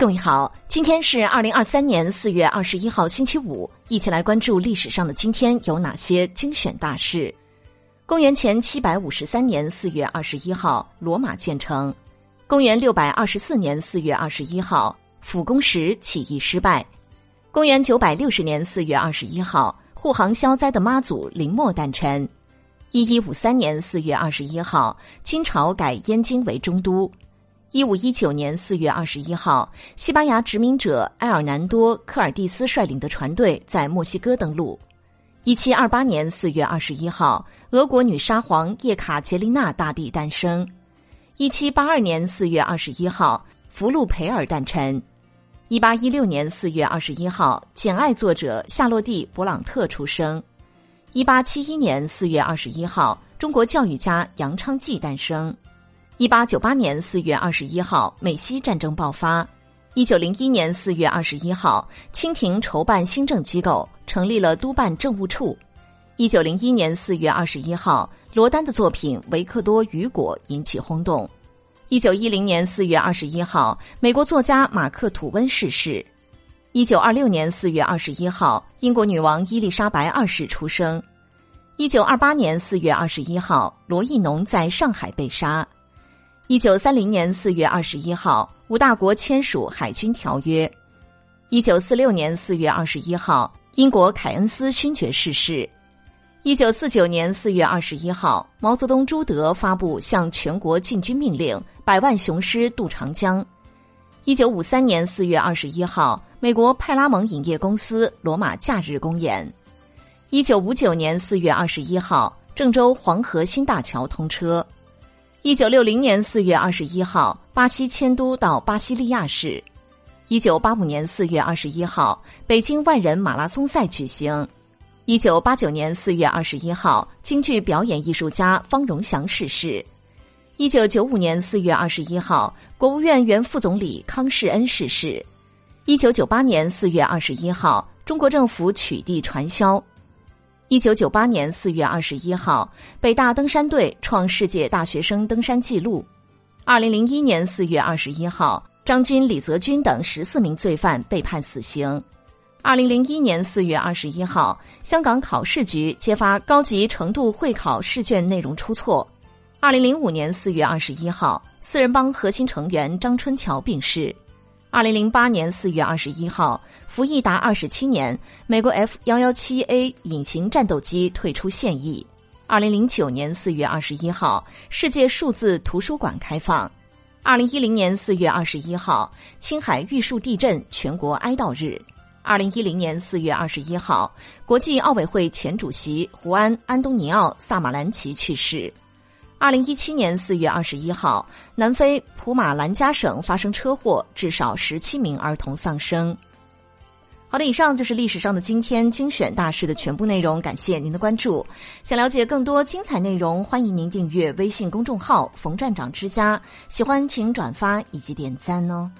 各位好，今天是二零二三年四月二十一号，星期五，一起来关注历史上的今天有哪些精选大事。公元前七百五十三年四月二十一号，罗马建成；公元六百二十四年四月二十一号，辅公石起义失败；公元九百六十年四月二十一号，护航消灾的妈祖林默诞辰；一一五三年四月二十一号，金朝改燕京为中都。一五一九年四月二十一号，西班牙殖民者埃尔南多·科尔蒂斯率领的船队在墨西哥登陆。一七二八年四月二十一号，俄国女沙皇叶卡捷琳娜大帝诞生。一七八二年四月二十一号，福禄培尔诞辰。一八一六年四月二十一号，《简爱》作者夏洛蒂·勃朗特出生。一八七一年四月二十一号，中国教育家杨昌济诞生。一八九八年四月二十一号，美西战争爆发。一九零一年四月二十一号，清廷筹办新政机构，成立了督办政务处。一九零一年四月二十一号，罗丹的作品《维克多·雨果》引起轰动。一九一零年四月二十一号，美国作家马克·吐温逝世。一九二六年四月二十一号，英国女王伊丽莎白二世出生。一九二八年四月二十一号，罗亦农在上海被杀。一九三零年四月二十一号，五大国签署海军条约。一九四六年四月二十一号，英国凯恩斯勋爵逝世。一九四九年四月二十一号，毛泽东朱德发布向全国进军命令，百万雄师渡长江。一九五三年四月二十一号，美国派拉蒙影业公司罗马假日公演。一九五九年四月二十一号，郑州黄河新大桥通车。一九六零年四月二十一号，巴西迁都到巴西利亚市。一九八五年四月二十一号，北京万人马拉松赛举行。一九八九年四月二十一号，京剧表演艺术家方荣祥逝世。一九九五年四月二十一号，国务院原副总理康世恩逝世。一九九八年四月二十一号，中国政府取缔传销。一九九八年四月二十一号，北大登山队创世界大学生登山纪录。二零零一年四月二十一号，张军、李泽军等十四名罪犯被判死刑。二零零一年四月二十一号，香港考试局揭发高级程度会考试卷内容出错。二零零五年四月二十一号，四人帮核心成员张春桥病逝。二零零八年四月二十一号，服役达二十七年，美国 F 幺幺七 A 隐形战斗机退出现役。二零零九年四月二十一号，世界数字图书馆开放。二零一零年四月二十一号，青海玉树地震全国哀悼日。二零一零年四月二十一号，国际奥委会前主席胡安·安东尼奥·萨马兰奇去世。二零一七年四月二十一号，南非普马兰加省发生车祸，至少十七名儿童丧生。好的，以上就是历史上的今天精选大事的全部内容，感谢您的关注。想了解更多精彩内容，欢迎您订阅微信公众号“冯站长之家”。喜欢请转发以及点赞哦。